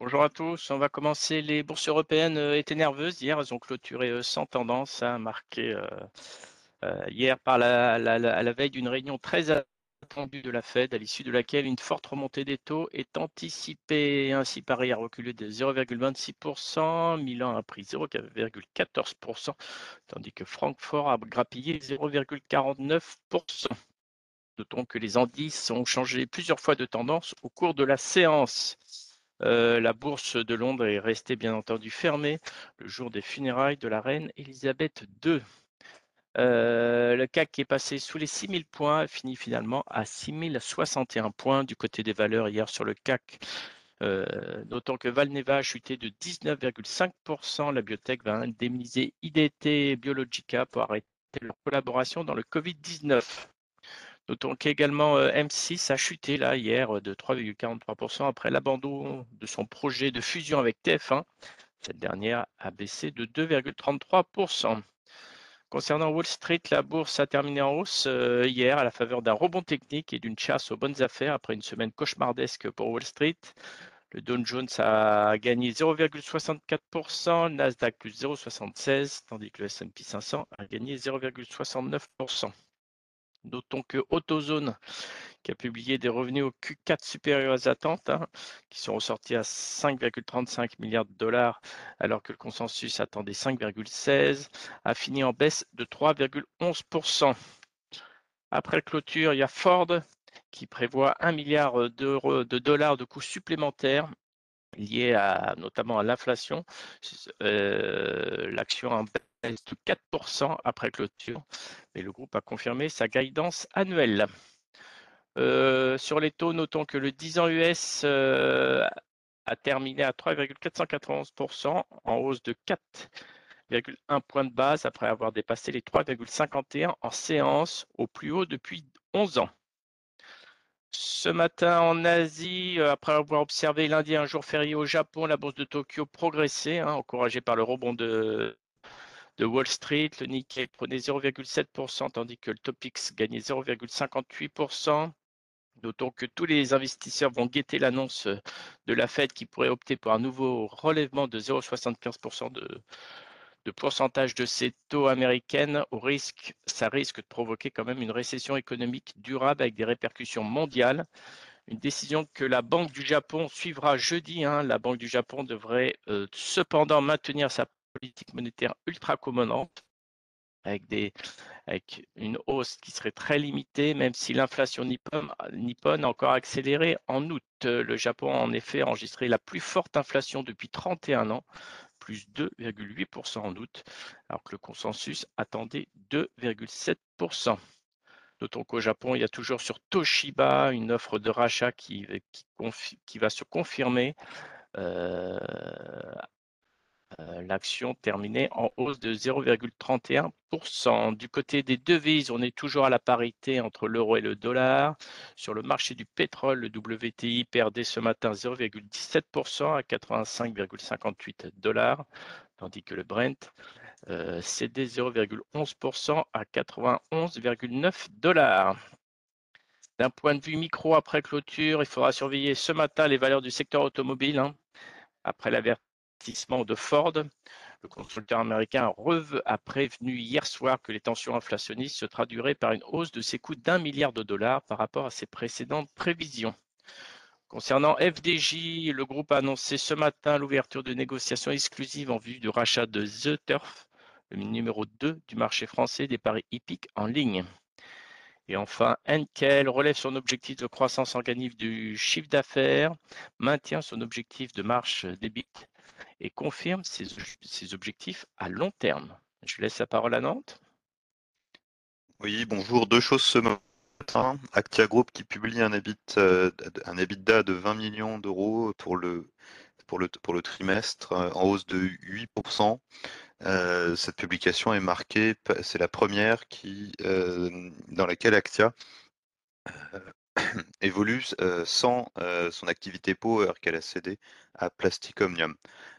Bonjour à tous, on va commencer. Les bourses européennes euh, étaient nerveuses hier, elles ont clôturé euh, sans tendance, à marqué euh, hier par à la veille d'une réunion très attendue de la Fed, à l'issue de laquelle une forte remontée des taux est anticipée. Ainsi, Paris a reculé de 0,26%, Milan a pris 0,14%, tandis que Francfort a grappillé 0,49%. Notons que les indices ont changé plusieurs fois de tendance au cours de la séance. Euh, la bourse de Londres est restée bien entendu fermée le jour des funérailles de la reine Elisabeth II. Euh, le CAC est passé sous les 6000 points, finit finalement à 6061 points du côté des valeurs hier sur le CAC. Euh, notons que Valneva a chuté de 19,5%. La biotech va indemniser IDT Biologica pour arrêter leur collaboration dans le Covid-19. Notons qu'également euh, M6 a chuté là hier de 3,43% après l'abandon de son projet de fusion avec TF1. Cette dernière a baissé de 2,33%. Concernant Wall Street, la bourse a terminé en hausse euh, hier à la faveur d'un rebond technique et d'une chasse aux bonnes affaires après une semaine cauchemardesque pour Wall Street. Le Dow Jones a gagné 0,64%, le Nasdaq plus 0,76%, tandis que le S&P 500 a gagné 0,69%. Notons que AutoZone, qui a publié des revenus au Q4 supérieurs aux attentes, hein, qui sont ressortis à 5,35 milliards de dollars, alors que le consensus attendait 5,16, a fini en baisse de 3,11%. Après clôture, il y a Ford qui prévoit 1 milliard de dollars de coûts supplémentaires liés à, notamment à l'inflation. Euh, l'action en de 4% après clôture, mais le groupe a confirmé sa guidance annuelle. Euh, sur les taux, notons que le 10 ans US euh, a terminé à 3,491% en hausse de 4,1 points de base après avoir dépassé les 3,51 en séance au plus haut depuis 11 ans. Ce matin en Asie, euh, après avoir observé lundi un jour férié au Japon, la bourse de Tokyo progressait, hein, encouragée par le rebond de, de Wall Street. Le Nikkei prenait 0,7%, tandis que le Topix gagnait 0,58%. Notons que tous les investisseurs vont guetter l'annonce de la Fed qui pourrait opter pour un nouveau relèvement de 0,75% de, de pourcentage de ces taux américaines. Au risque, ça risque de provoquer quand même une récession économique durable avec des répercussions mondiales. Une décision que la Banque du Japon suivra jeudi. Hein. La Banque du Japon devrait euh, cependant maintenir sa politique monétaire ultra commandante avec, des, avec une hausse qui serait très limitée, même si l'inflation nippone, a encore accéléré en août. Le Japon a en effet enregistré la plus forte inflation depuis 31 ans, plus 2,8% en août, alors que le consensus attendait 2,7%. Notons qu'au Japon, il y a toujours sur Toshiba une offre de rachat qui, qui, va se confirmer euh, euh, l'action terminait en hausse de 0,31%. Du côté des devises, on est toujours à la parité entre l'euro et le dollar. Sur le marché du pétrole, le WTI perdait ce matin 0,17% à 85,58 dollars, tandis que le Brent euh, cédait 0,11% à 91,9 dollars. D'un point de vue micro après clôture, il faudra surveiller ce matin les valeurs du secteur automobile. Hein, après l'avertissement de Ford. Le constructeur américain a prévenu hier soir que les tensions inflationnistes se traduiraient par une hausse de ses coûts d'un milliard de dollars par rapport à ses précédentes prévisions. Concernant FDJ, le groupe a annoncé ce matin l'ouverture de négociations exclusives en vue du rachat de The Turf, le numéro 2 du marché français des paris hippiques en ligne. Et enfin, Enkel relève son objectif de croissance organique du chiffre d'affaires, maintient son objectif de marche débit et confirme ses, objectifs à long terme. Je laisse la parole à Nantes. Oui, bonjour. Deux choses ce matin. Actia Group qui publie un, euh, un EBITDA de 20 millions d'euros pour le trimestre, euh, en hausse de 8%. Euh, cette publication est marquée, c'est la première qui, dans laquelle Actia évolue sans son activité Power qu'elle a cédée à Plastic Omnium.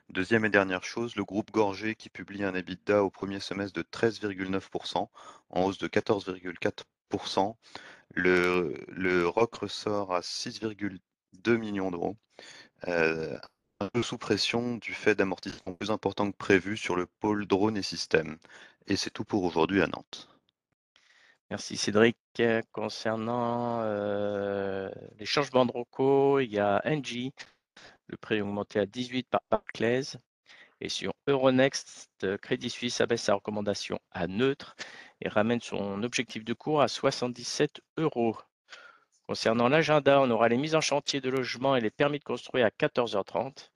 Deuxième et dernière chose, le groupe Gorgé qui publie un EBITDA au premier semestre de 13,9%, en hausse de 14,4%. Le, ROC ressort à 6,2 millions d'euros, un peu sous pression du fait d'amortissements plus importants que prévu sur le pôle drone et système. Et c'est tout pour aujourd'hui à Nantes. Merci Cédric. Concernant euh, les changements de ROCO, il y a NG, le prix augmenté à 18 par Barclays. Et sur Euronext, Crédit Suisse abaisse sa recommandation à neutre et ramène son objectif de cours à 77 euros. Concernant l'agenda, on aura les mises en chantier de logement et les permis de construire à 14h30.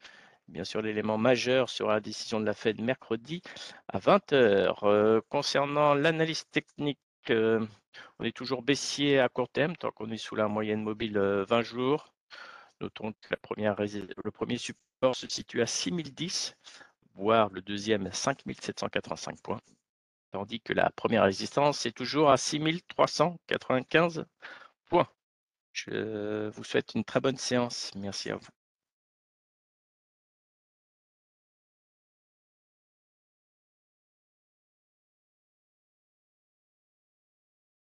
Bien sûr, l'élément majeur sera la décision de la Fed mercredi à 20h. Euh, concernant l'analyse technique, euh, on est toujours baissier à court terme, tant qu'on est sous la moyenne mobile 20 euh, jours. Notons que le premier support se situe à 6010, voire le deuxième à 5785 points, tandis que la première résistance est toujours à 6395 points. Je vous souhaite une très bonne séance. Merci à vous.